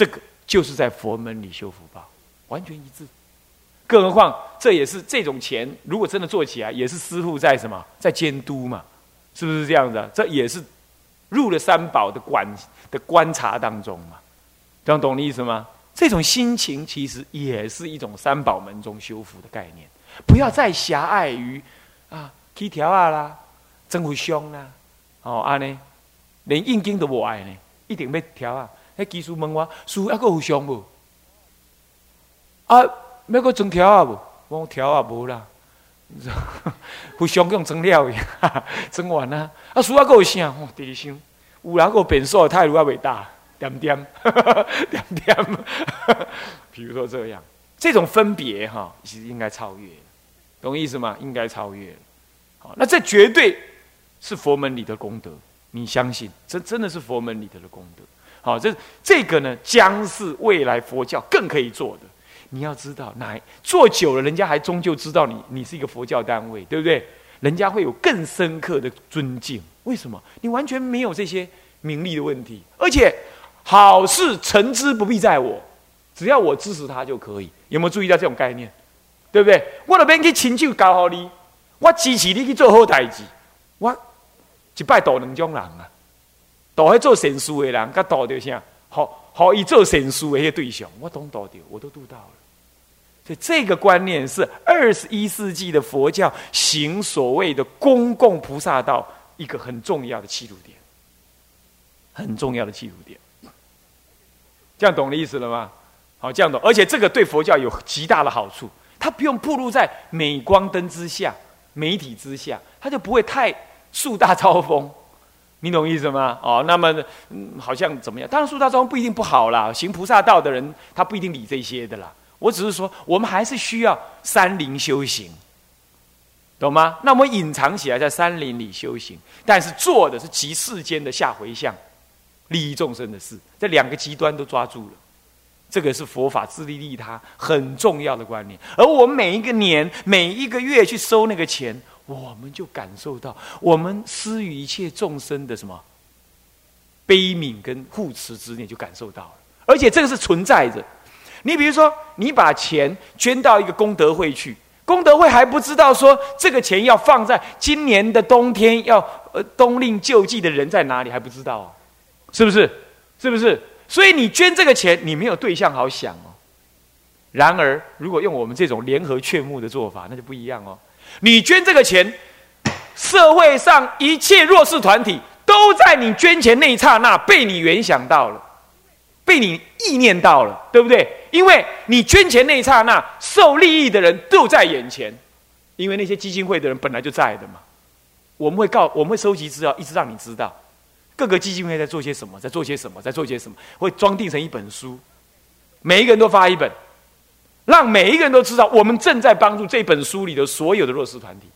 这个就是在佛门里修福报，完全一致。更何况这也是这种钱，如果真的做起来，也是师傅在什么在监督嘛，是不是这样的？这也是入了三宝的管的观察当中嘛，这样懂的意思吗？这种心情其实也是一种三宝门中修福的概念，不要再狭隘于啊踢条啊啦，真会凶啦，哦安呢，连印经都不爱呢，一定要调啊。迄技术问我，师傅还个互相无？啊，要个装条啊无？我条啊无啦，互相用装料呀，装完啦。啊，师傅还个有啥？哦，第二箱，有人个变数态度还未大，点点，点点。比如说这样，这种分别哈，其实应该超越，懂意思吗？应该超越。好，那这绝对是佛门里的功德，你相信？这真的是佛门里头的功德。好，这这个呢，将是未来佛教更可以做的。你要知道，哪做久了，人家还终究知道你，你是一个佛教单位，对不对？人家会有更深刻的尊敬。为什么？你完全没有这些名利的问题，而且好事成之不必在我，只要我支持他就可以。有没有注意到这种概念？对不对？我那边去亲手教好你，我支持你去做好代志，我一拜度两种人啊。度去做神书的人，甲度到啥？好好以做神书的迄个对象，我都度到，我都度到了。所以这个观念是二十一世纪的佛教行所谓的公共菩萨道一个很重要的切入点，很重要的切入点。这样懂的意思了吗？好，这样懂。而且这个对佛教有极大的好处，它不用暴露在镁光灯之下、媒体之下，它就不会太树大招风。你懂意思吗？哦，那么嗯，好像怎么样？当然，树大招风不一定不好啦。行菩萨道的人，他不一定理这些的啦。我只是说，我们还是需要山林修行，懂吗？那我们隐藏起来，在山林里修行，但是做的是极世间的下回向、利益众生的事。这两个极端都抓住了，这个是佛法自利利他很重要的观念。而我们每一个年、每一个月去收那个钱。我们就感受到，我们施予一切众生的什么悲悯跟护持之念，就感受到了。而且这个是存在着。你比如说，你把钱捐到一个功德会去，功德会还不知道说这个钱要放在今年的冬天要呃冬令救济的人在哪里还不知道，是不是？是不是？所以你捐这个钱，你没有对象好想哦。然而，如果用我们这种联合劝募的做法，那就不一样哦。你捐这个钱，社会上一切弱势团体都在你捐钱那一刹那被你联想到了，被你意念到了，对不对？因为你捐钱那一刹那，受利益的人都在眼前，因为那些基金会的人本来就在的嘛。我们会告，我们会收集资料，一直让你知道各个基金会在做些什么，在做些什么，在做些什么，会装订成一本书，每一个人都发一本。让每一个人都知道，我们正在帮助这本书里的所有的弱势团体。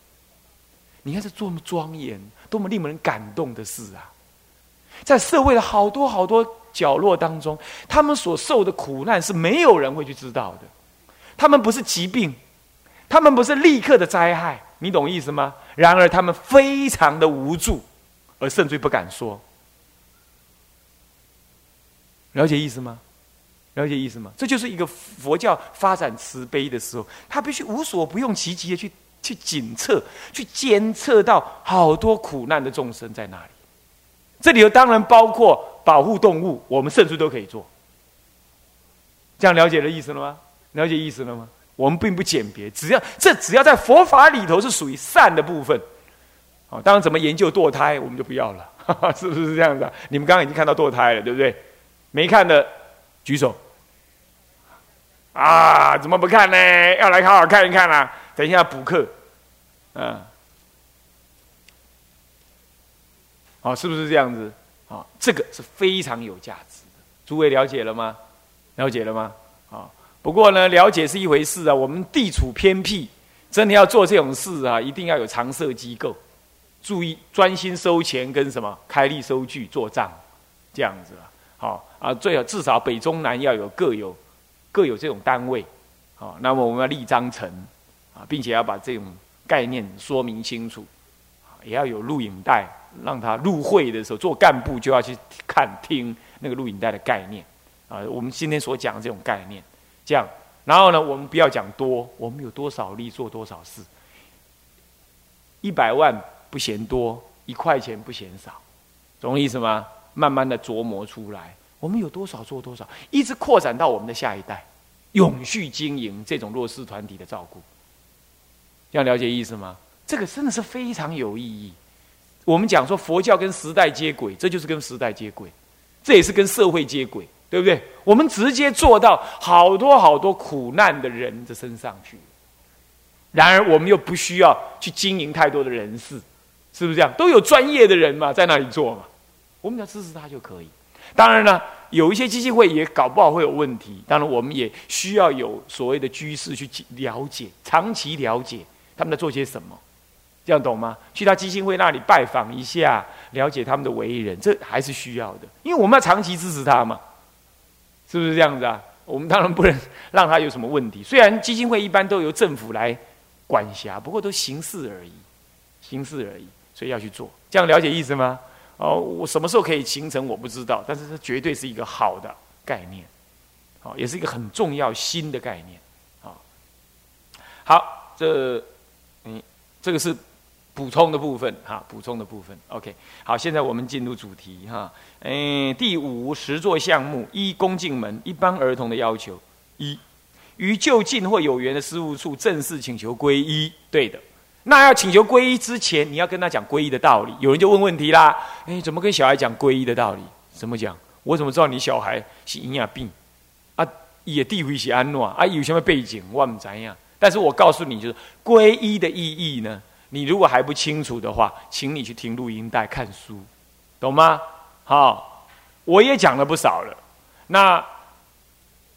你看，这多么庄严、多么令人感动的事啊！在社会的好多好多角落当中，他们所受的苦难是没有人会去知道的。他们不是疾病，他们不是立刻的灾害，你懂意思吗？然而，他们非常的无助，而甚至不敢说。了解意思吗？了解意思吗？这就是一个佛教发展慈悲的时候，他必须无所不用其极的去去检测、去监测到好多苦难的众生在哪里。这里头当然包括保护动物，我们甚至都可以做。这样了解的意思了吗？了解意思了吗？我们并不简别，只要这只要在佛法里头是属于善的部分。好，当然怎么研究堕胎，我们就不要了，哈 哈是不是这样子？你们刚刚已经看到堕胎了，对不对？没看的举手。啊，怎么不看呢？要来好好看一看啦！等一下补课，嗯，好，是不是这样子？啊，这个是非常有价值的。诸位了解了吗？了解了吗？啊，不过呢，了解是一回事啊。我们地处偏僻，真的要做这种事啊，一定要有常设机构，注意专心收钱跟什么开立收据做账，这样子啊。好啊，最好至少北中南要有各有。各有这种单位，好，那么我们要立章程，啊，并且要把这种概念说明清楚，也要有录影带，让他入会的时候做干部就要去看听那个录影带的概念，啊，我们今天所讲的这种概念，这样，然后呢，我们不要讲多，我们有多少力做多少事，一百万不嫌多，一块钱不嫌少，懂意思吗？慢慢的琢磨出来，我们有多少做多少，一直扩展到我们的下一代，永续经营这种弱势团体的照顾，这样了解意思吗？这个真的是非常有意义。我们讲说佛教跟时代接轨，这就是跟时代接轨，这也是跟社会接轨。对不对？我们直接做到好多好多苦难的人的身上去。然而，我们又不需要去经营太多的人事，是不是这样？都有专业的人嘛，在那里做嘛，我们只要支持他就可以。当然了，有一些基金会也搞不好会有问题。当然，我们也需要有所谓的居士去了解，长期了解他们在做些什么，这样懂吗？去他基金会那里拜访一下，了解他们的为人，这还是需要的，因为我们要长期支持他嘛。是不是这样子啊？我们当然不能让他有什么问题。虽然基金会一般都由政府来管辖，不过都形式而已，形式而已。所以要去做，这样了解意思吗？哦，我什么时候可以形成我不知道，但是这绝对是一个好的概念，哦，也是一个很重要新的概念。好，好，这嗯，这个是。补充的部分，哈，补充的部分，OK，好，现在我们进入主题，哈，嗯，第五十座项目一恭敬门一般儿童的要求一，于就近或有缘的事务处正式请求皈依，对的，那要请求皈依之前，你要跟他讲皈依的道理。有人就问问题啦，哎，怎么跟小孩讲皈依的道理？怎么讲？我怎么知道你小孩是营养病？啊，也地位是安诺啊？有什么背景？我唔知样。但是我告诉你，就是皈依的意义呢？你如果还不清楚的话，请你去听录音带看书，懂吗？好，我也讲了不少了。那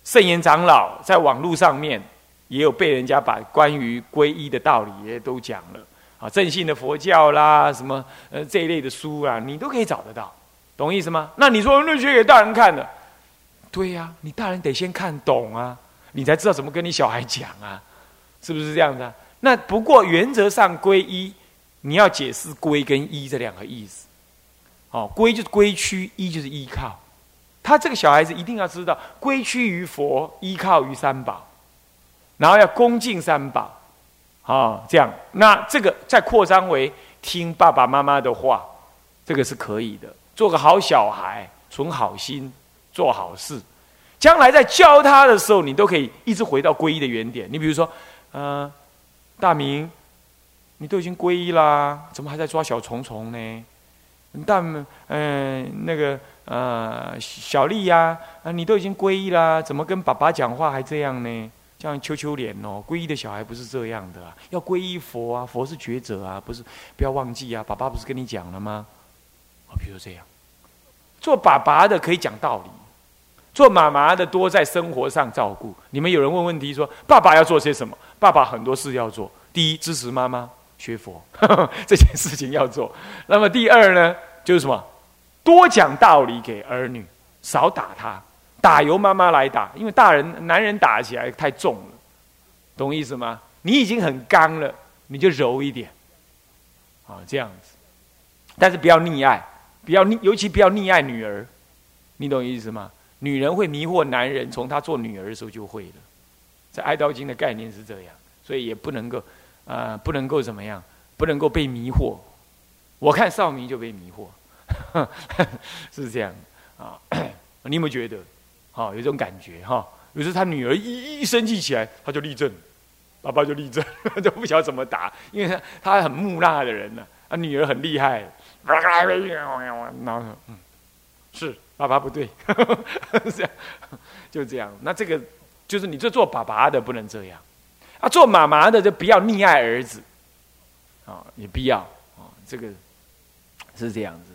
圣严长老在网络上面也有被人家把关于皈依的道理也都讲了。啊，正信的佛教啦，什么呃这一类的书啊，你都可以找得到，懂意思吗？那你说那学给大人看的，对呀，你大人得先看懂啊，你才知道怎么跟你小孩讲啊，是不是这样的？那不过原则上皈依，你要解释归跟依这两个意思。哦，归就是归屈，依就是依靠。他这个小孩子一定要知道归屈于佛，依靠于三宝，然后要恭敬三宝。啊，这样，那这个再扩张为听爸爸妈妈的话，这个是可以的。做个好小孩，存好心，做好事，将来在教他的时候，你都可以一直回到皈依的原点。你比如说，嗯。大明，你都已经皈依啦，怎么还在抓小虫虫呢？大，嗯，那个，呃，小丽呀，啊，你都已经皈依啦，怎么跟爸爸讲话还这样呢？这样羞羞脸哦，皈依的小孩不是这样的啊，要皈依佛啊，佛是觉者啊，不是，不要忘记啊，爸爸不是跟你讲了吗？啊，比如这样，做爸爸的可以讲道理，做妈妈的多在生活上照顾。你们有人问问题说，爸爸要做些什么？爸爸很多事要做，第一支持妈妈学佛 这件事情要做。那么第二呢，就是什么？多讲道理给儿女，少打他，打由妈妈来打，因为大人男人打起来太重了，懂意思吗？你已经很刚了，你就柔一点，啊，这样子。但是不要溺爱，不要溺，尤其不要溺爱女儿，你懂意思吗？女人会迷惑男人，从她做女儿的时候就会了。在《哀悼经》的概念是这样，所以也不能够，啊，不能够怎么样，不能够被迷惑。我看少明就被迷惑，是这样啊？你有没有觉得？哦，有这种感觉哈？有时他女儿一一生气起来，他就立正，爸爸就立正，都不晓得怎么打，因为他他很木讷的人呢，啊，女儿很厉害，然后嗯，是爸爸不对，这样就这样。那这个。就是你这做爸爸的不能这样，啊，做妈妈的就不要溺爱儿子，啊，也不要啊，这个是这样子。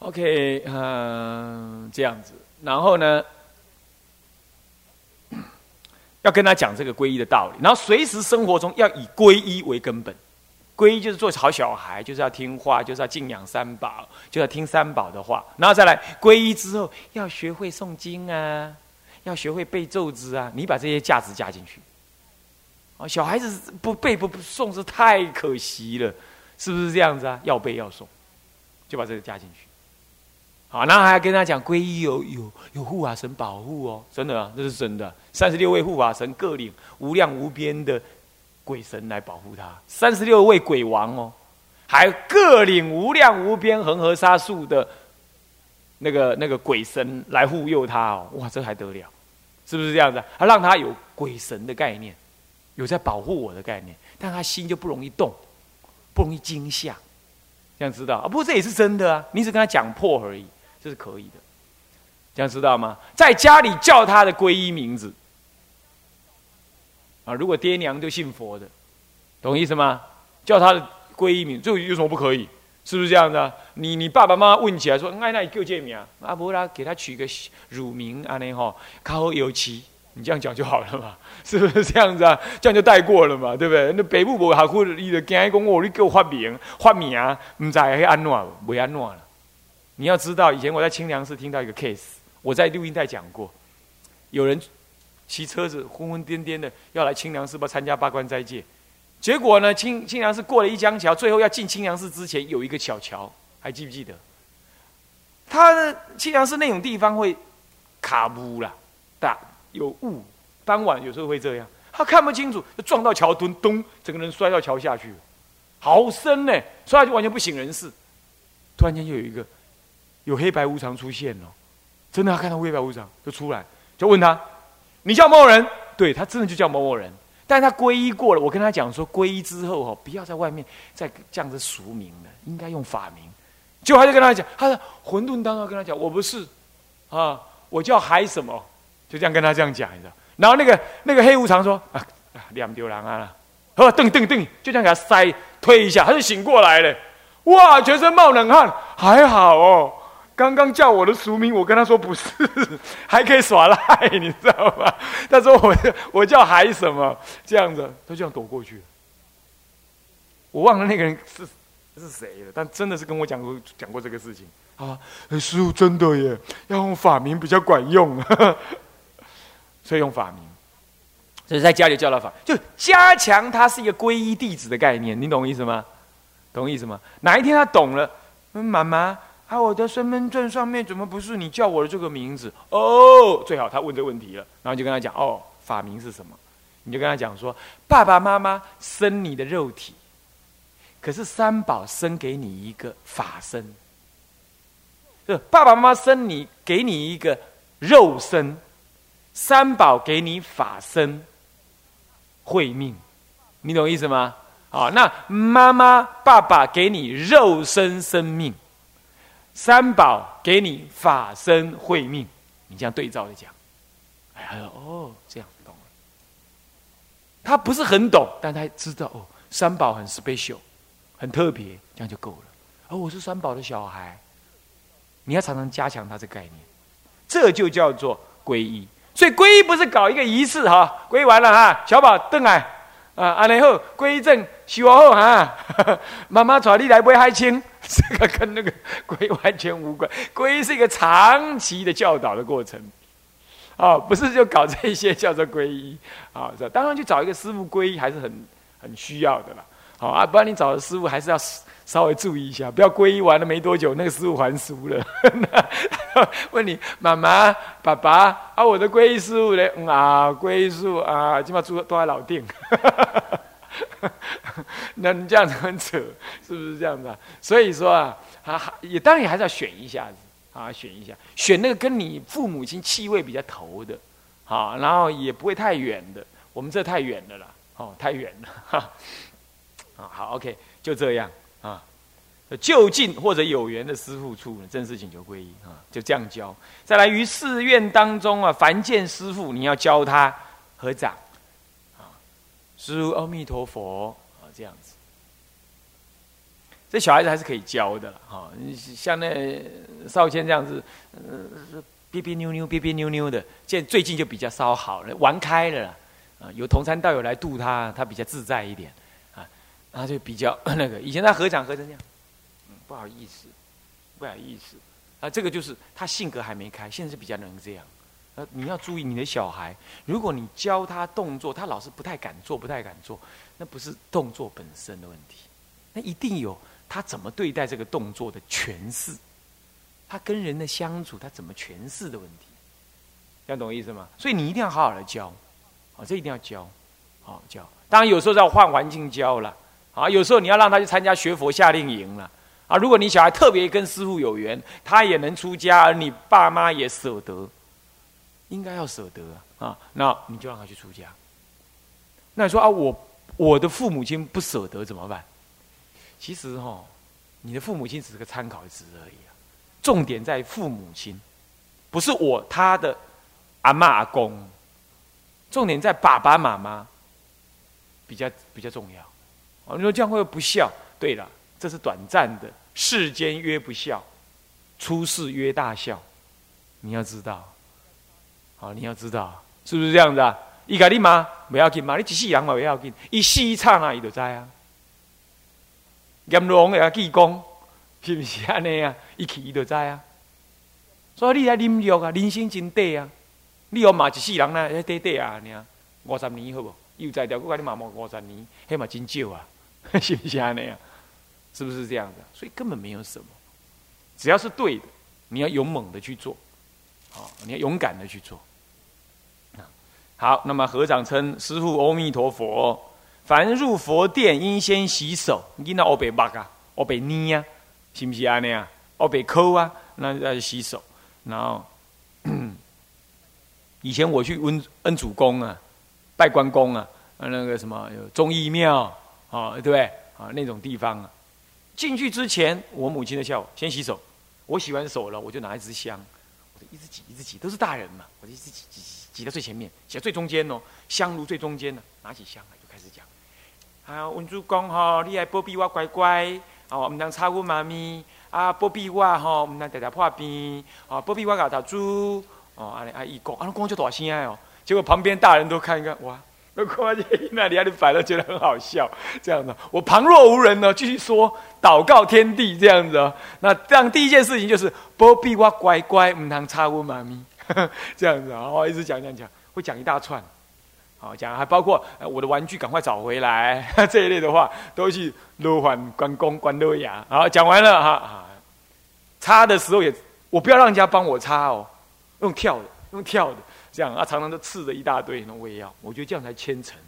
OK，嗯，这样子，然后呢，要跟他讲这个皈依的道理，然后随时生活中要以皈依为根本，皈依就是做好小孩，就是要听话，就是要敬仰三宝，就要听三宝的话，然后再来皈依之后要学会诵经啊。要学会背咒子啊！你把这些价值加进去，哦，小孩子不背不不诵是太可惜了，是不是这样子啊？要背要诵，就把这个加进去，好，然后还跟他讲皈依有有有护法神保护哦，真的啊，这是真的。三十六位护法神各领无量无边的鬼神来保护他，三十六位鬼王哦，还各领无量无边恒河沙数的那个那个鬼神来护佑他哦，哇，这还得了？是不是这样子？他让他有鬼神的概念，有在保护我的概念，但他心就不容易动，不容易惊吓，这样知道啊？不过这也是真的啊，你只跟他讲破而已。这是可以的，这样知道吗？在家里叫他的皈依名字啊，如果爹娘就信佛的，懂意思吗？叫他的皈依名，这有什么不可以？是不是这样的？你你爸爸妈妈问起来说：“哎，那你叫这名啊？阿伯拉给他取个乳名，安尼吼，靠有其，你这样讲就好了嘛？是不是这样子啊？这样就带过了嘛？对不对？那北部无学苦，你就惊讲我，你给我发名发名，唔知会安怎，未安怎了。你要知道，以前我在清凉寺听到一个 case，我在录音带讲过，有人骑车子昏昏颠颠的要来清凉寺，吧参加八关斋戒，结果呢，清清凉寺过了一江桥，最后要进清凉寺之前有一个小桥，还记不记得？他的清凉寺那种地方会卡雾啦，大有雾，傍晚有时候会这样，他看不清楚，就撞到桥墩，咚，整个人摔到桥下去，好深呢，摔下去完全不省人事，突然间就有一个。有黑白无常出现了，真的他看到黑白无常就出来，就问他：“你叫某某人？”对他真的就叫某某人，但是他皈依过了。我跟他讲说，皈依之后哦，不要在外面再这样子俗名了，应该用法名。就还是跟他讲，他说混沌当中跟他讲，我不是啊，我叫海什么，就这样跟他这样讲，你知道？然后那个那个黑无常说：“啊，两丢狼啊，呵，噔噔噔，就这样给他塞推一下，他就醒过来了。哇，全身冒冷汗，还好哦。”刚刚叫我的俗名，我跟他说不是，还可以耍赖，你知道吗？他说我我叫海什么这样子，他这样躲过去。我忘了那个人是是谁了，但真的是跟我讲过讲过这个事情啊。师傅真的耶，要用法名比较管用，所以用法名。所以在家里叫他法，就加强他是一个皈依弟子的概念，你懂意思吗？懂意思吗？哪一天他懂了，嗯妈妈。啊！我的身份证上面怎么不是你叫我的这个名字？哦，最好他问这个问题了，然后就跟他讲：哦，法名是什么？你就跟他讲说：爸爸妈妈生你的肉体，可是三宝生给你一个法身。爸爸妈妈生你，给你一个肉身，三宝给你法身，会命，你懂意思吗？好，那妈妈爸爸给你肉身生命。三宝给你法身慧命，你这样对照着讲，哎呀，哦，这样懂了。他不是很懂，但他知道哦，三宝很 special，很特别，这样就够了。哦，我是三宝的小孩，你要常常加强他这概念，这就叫做皈依。所以皈依不是搞一个仪式哈，皈依完了哈，小宝邓来。啊，安尼好，皈依证修好哈。妈妈带你来买海青，这个跟那个皈完全无关。皈依是一个长期的教导的过程，哦，不是就搞这些叫做皈依啊。当然去找一个师傅皈依还是很很需要的啦。好啊，不然你找的师傅还是要稍微注意一下，不要皈依完了没多久，那个师傅还俗了。问你妈妈、爸爸啊，我的皈依师傅嘞？啊，皈依师傅啊，起码住都在老店。那你这样子很扯，是不是这样子啊？所以说啊，啊，也当然还是要选一下子啊，选一下，选那个跟你父母亲气味比较投的，好，然后也不会太远的。我们这太远了啦，哦，太远了，哈。啊，好，OK，就这样啊。就近或者有缘的师傅处，正式请求皈依啊，就这样教。再来于寺院当中啊，凡见师傅，你要教他合掌啊，师阿弥陀佛啊，这样子。这小孩子还是可以教的哈，像那少谦这样子，呃，别别扭扭，别别扭扭的，现最近就比较稍好了，玩开了啊，有同参道友来度他，他比较自在一点。他就比较 那个，以前他合掌合成这样，嗯，不好意思，不好意思，啊，这个就是他性格还没开，现在是比较能这样。呃，你要注意你的小孩，如果你教他动作，他老是不太敢做，不太敢做，那不是动作本身的问题，那一定有他怎么对待这个动作的诠释。他跟人的相处，他怎么诠释的问题，这样懂意思吗？所以你一定要好好的教，啊，这一定要教，好教。当然有时候要换环境教了，啊，有时候你要让他去参加学佛夏令营了，啊，如果你小孩特别跟师傅有缘，他也能出家，而你爸妈也舍得，应该要舍得啊，那你就让他去出家。那你说啊，我我的父母亲不舍得怎么办？其实哈，你的父母亲只是个参考值而已。重点在父母亲，不是我他的阿妈阿公。重点在爸爸妈妈，比较比较重要。哦，你说这样会不孝？对了，这是短暂的，世间曰不孝，出世曰大孝。你要知道，好，你要知道，是不是这样子啊？伊甲你妈不要紧嘛，你一世人嘛不要紧，一死一刹那伊就知啊。阎王也要记功。是不是安尼啊？一去伊就知啊。所以你来啉药啊，人生真短啊。你要骂一世人呢，短短啊，尔五十年好不？又在条，我甲你骂骂五十年，迄嘛真少啊，是不是安尼啊？是不是这样的？所以根本没有什么，只要是对的，你要勇猛的去做，好，你要勇敢的去做。好，那么合掌称师父阿弥陀佛。凡入佛殿，应先洗手。你那欧北巴啊，欧北捏啊。是不是安尼啊？哦，被抠啊，那要洗手。然后以前我去温恩主公啊，拜关公啊，那个什么有忠义庙啊，对不对？啊，那种地方啊，进去之前，我母亲的叫我先洗手。我洗完手了，我就拿一支香，我就一直挤，一直挤，都是大人嘛，我就一直挤挤挤，挤到最前面，挤到最中间哦，香炉最中间呢，拿起香来就开始讲。啊，文主公哈，你来保庇我乖乖。哦，唔通吵我妈咪啊！保庇我吼，唔通常常破病哦，保庇我搞头猪哦，阿阿姨讲，啊，讲就大声哦。结果旁边大人都看一看，哇，那看见那里阿里摆了觉得很好笑，这样的。我旁若无人呢，继续说祷告天地这样子哦。那这样第一件事情就是波比我乖乖，唔能插我妈咪，这样子啊，我一直讲讲讲，会讲一大串。好讲，还包括我的玩具赶快找回来 这一类的话，都去罗环关公关罗牙。好，讲完了哈。擦的时候也，我不要让人家帮我擦哦，用跳的，用跳的，这样啊，常常都刺着一大堆，那我也要。我觉得这样才虔诚。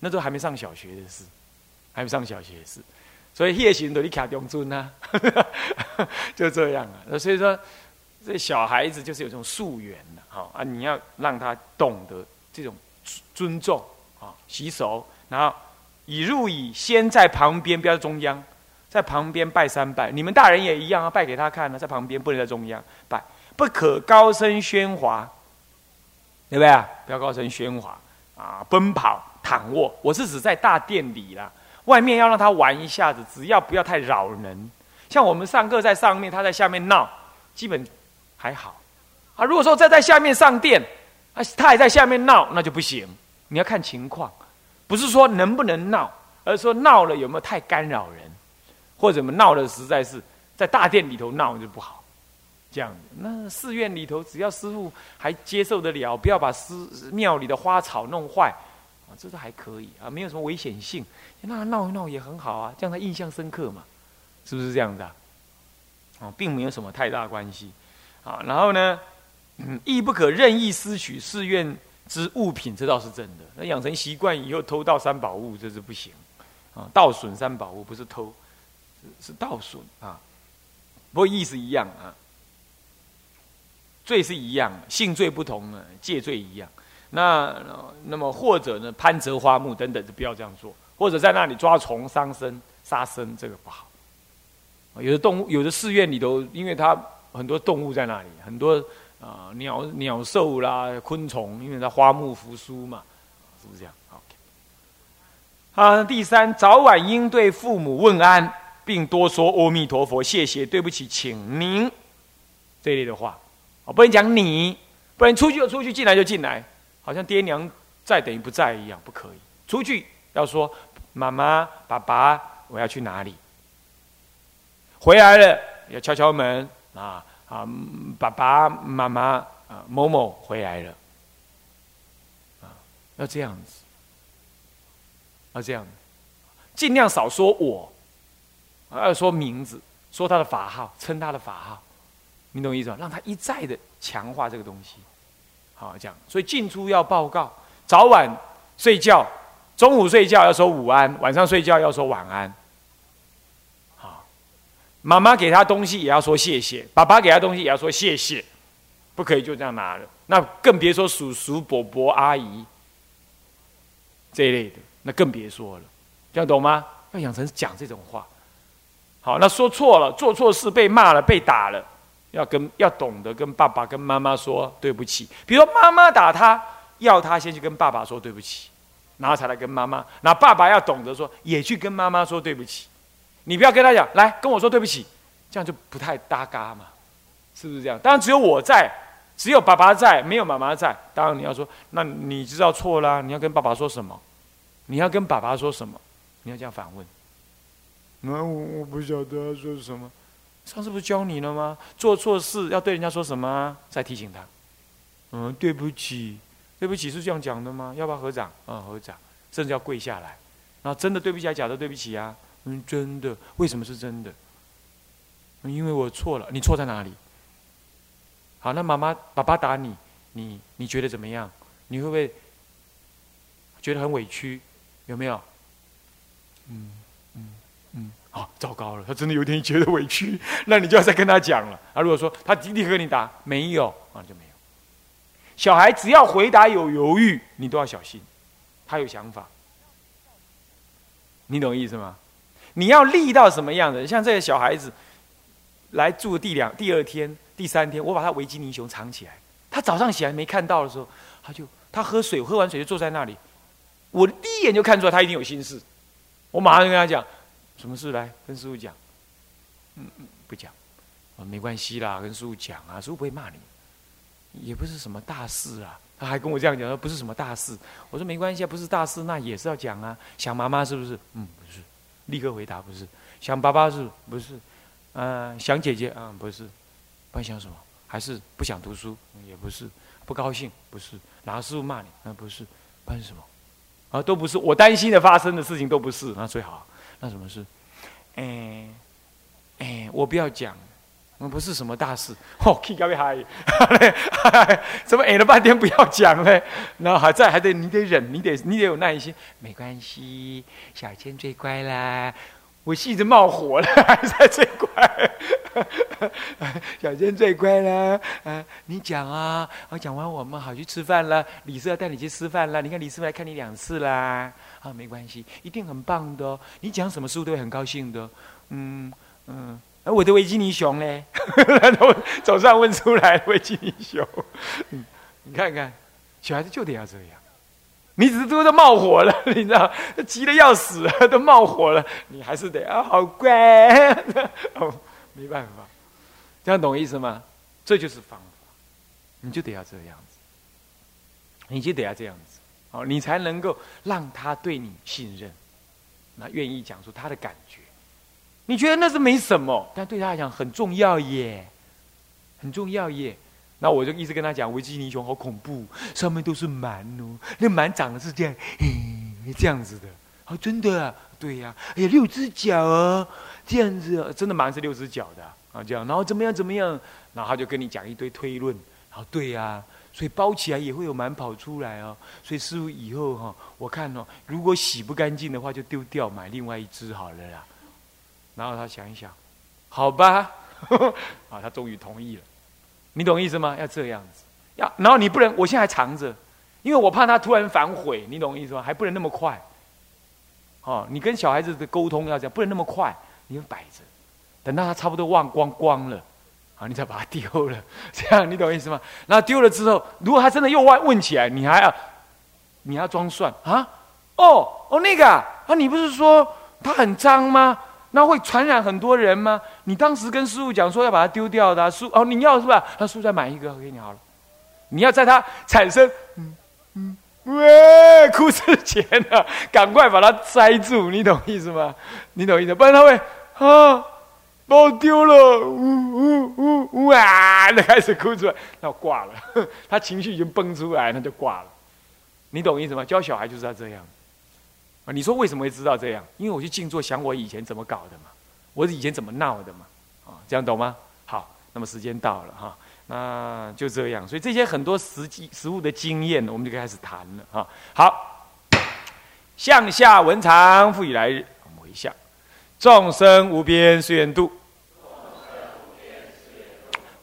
那时候还没上小学的事，还没上小学的事，所以夜行都你卡中尊啊，就这样啊。所以说，这小孩子就是有这种溯源的，好啊，你要让他懂得这种。尊重啊，洗手，然后已入椅，先在旁边，不要中央，在旁边拜三拜。你们大人也一样啊，拜给他看呢，在旁边不能在中央拜，不可高声喧哗，对不对啊？不要高声喧哗啊，奔跑、躺卧。我是指在大殿里啦，外面要让他玩一下子，只要不要太扰人。像我们上课在上面，他在下面闹，基本还好啊。如果说再在下面上殿。啊，他还在下面闹，那就不行。你要看情况，不是说能不能闹，而是说闹了有没有太干扰人，或者么闹的实在是在大殿里头闹就不好。这样，那寺院里头只要师傅还接受得了，不要把寺庙里的花草弄坏，啊，这都还可以啊，没有什么危险性。那闹一闹也很好啊，这样他印象深刻嘛，是不是这样的？啊，并没有什么太大关系。啊，然后呢？亦不可任意私取寺院之物品，这倒是真的。那养成习惯以后，偷盗三宝物，这是不行啊！盗损三宝物不是偷，是盗损啊。不过意思一样啊，罪是一样，性罪不同呢，戒罪一样。那那么或者呢，攀折花木等等，就不要这样做。或者在那里抓虫伤身、杀生，这个不好。有的动物，有的寺院里头，因为它很多动物在那里，很多。啊，鸟鸟兽啦，昆虫，因为它花木扶疏嘛，是不是这样？OK。啊，第三，早晚应对父母问安，并多说阿弥陀佛、谢谢、对不起、请您这类的话。我，不能讲你，不然出去就出去，进来就进来，好像爹娘在等于不在一样，不可以。出去要说妈妈、爸爸，我要去哪里？回来了要敲敲门啊。啊，爸爸妈妈啊，某某回来了，啊，要这样子，要这样，尽量少说我，要说名字，说他的法号，称他的法号，你懂意思吗？让他一再的强化这个东西，好这样。所以进出要报告，早晚睡觉，中午睡觉要说午安，晚上睡觉要说晚安。好，妈妈给他东西也要说谢谢，爸爸给他东西也要说谢谢，不可以就这样拿了。那更别说叔叔、伯伯、阿姨这一类的，那更别说了。这样懂吗？要养成讲这种话。好，那说错了，做错事被骂了，被打了，要跟要懂得跟爸爸跟妈妈说对不起。比如说妈妈打他，要他先去跟爸爸说对不起，然后才来跟妈妈。那爸爸要懂得说，也去跟妈妈说对不起。你不要跟他讲，来跟我说对不起，这样就不太搭嘎嘛，是不是这样？当然只有我在。只有爸爸在，没有妈妈在。当然你要说，那你知道错了，你要跟爸爸说什么？你要跟爸爸说什么？你要这样反问。那我我不晓得说什么。上次不是教你了吗？做错事要对人家说什么？啊再提醒他。嗯，对不起，对不起是这样讲的吗？要不要合掌？嗯，合掌，甚至要跪下来。然后真的对不起还假的对不起啊？嗯，真的。为什么是真的？因为我错了。你错在哪里？好，那妈妈、爸爸打你，你你觉得怎么样？你会不会觉得很委屈？有没有？嗯嗯嗯，好，糟糕了，他真的有点觉得委屈，那你就要再跟他讲了。啊，如果说他立刻跟你打，没有啊，就没有。小孩只要回答有犹豫，你都要小心，他有想法，你懂意思吗？你要立到什么样的？像这些小孩子来住第两第二天。第三天，我把他维基尼熊藏起来。他早上起来没看到的时候，他就他喝水，喝完水就坐在那里。我第一眼就看出来他一定有心事。我马上就跟他讲：“什么事？来跟师傅讲。”嗯嗯，不讲。啊，没关系啦，跟师傅讲啊，师傅不会骂你。也不是什么大事啊。他还跟我这样讲说：“不是什么大事。”我说：“没关系啊，不是大事，那也是要讲啊。想妈妈是不是？嗯，不是。立刻回答不是。想爸爸是不是？嗯，想姐姐嗯，不是。不想什么？还是不想读书？也不是，不高兴？不是，哪个师傅骂你？嗯不是，办什么？啊，都不是。我担心的发生的事情都不是，那最好。那什么事？哎，哎，我不要讲，那不是什么大事。哦，气高嗨，怎么哎了半天不要讲嘞？然后还在，还得你得忍，你得你得有耐心。没关系，小千最乖啦。我气得冒火了，还在最乖，小千最乖了。啊，你讲啊，我讲完我们好去吃饭了。李师要带你去吃饭了。你看李师来看你两次啦。啊，没关系，一定很棒的。你讲什么书都会很高兴的。嗯嗯，而我的维基尼熊呢？早上问出来维基尼熊。你看看，小孩子就得要这样。你只是都都冒火了，你知道，急得要死，都冒火了，你还是得啊，好乖，哦，没办法，这样懂意思吗？这就是方法，你就得要这样子，你就得要这样子，哦，你才能够让他对你信任，那愿意讲出他的感觉。你觉得那是没什么，但对他来讲很重要耶，很重要耶。那我就一直跟他讲，维基尼熊好恐怖，上面都是螨哦，那螨长得是这样，这样子的，哦，真的啊，对呀，哎呀，六只脚哦，这样子，真的蛮是六只脚的啊，这样，然后怎么样怎么样，然后他就跟你讲一堆推论，然后对呀，所以包起来也会有螨跑出来哦，所以师傅以后哈，我看哦，如果洗不干净的话，就丢掉，买另外一只好了啦。然后他想一想，好吧，啊，他终于同意了。你懂意思吗？要这样子，要然后你不能，我现在还藏着，因为我怕他突然反悔。你懂意思吗？还不能那么快。哦，你跟小孩子的沟通要这样，不能那么快，你摆着，等到他差不多忘光光了，啊，你再把它丢了。这样你懂意思吗？然后丢了之后，如果他真的又问问起来，你还要，你要装蒜啊？哦哦，那个啊，你不是说它很脏吗？那会传染很多人吗？你当时跟师傅讲说要把它丢掉的，师哦，你要是吧？那师傅再买一个给你好了。你要在他产生嗯嗯喂哭之前呢，赶快把它塞住，你懂意思吗？你懂意思？不然他会啊，把我丢了，呜呜呜呜啊！那开始哭出来，那挂了。他情绪已经崩出来，那就挂了。你懂意思吗？教小孩就是要这样。啊，你说为什么会知道这样？因为我去静坐想我以前怎么搞的嘛，我以前怎么闹的嘛，啊，这样懂吗？好，那么时间到了哈，那就这样。所以这些很多实际实物的经验，我们就开始谈了哈。好，向下文长复以来日，我们回向。众生无边誓愿度，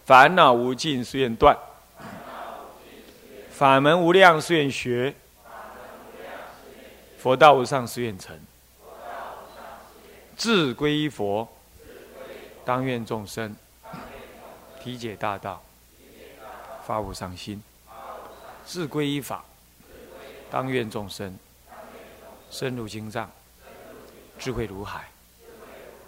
烦恼无尽誓愿断，法门无量誓愿学，佛道无上誓愿成。自归依佛，当愿众生体解大道，发无上心；自归依法，当愿众生深入经藏，智慧如海；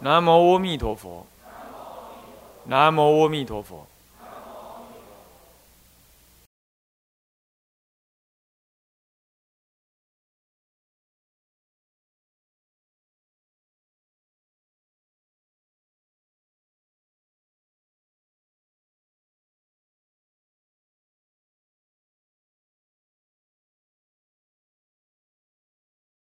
南无阿弥陀佛，南无阿弥陀佛。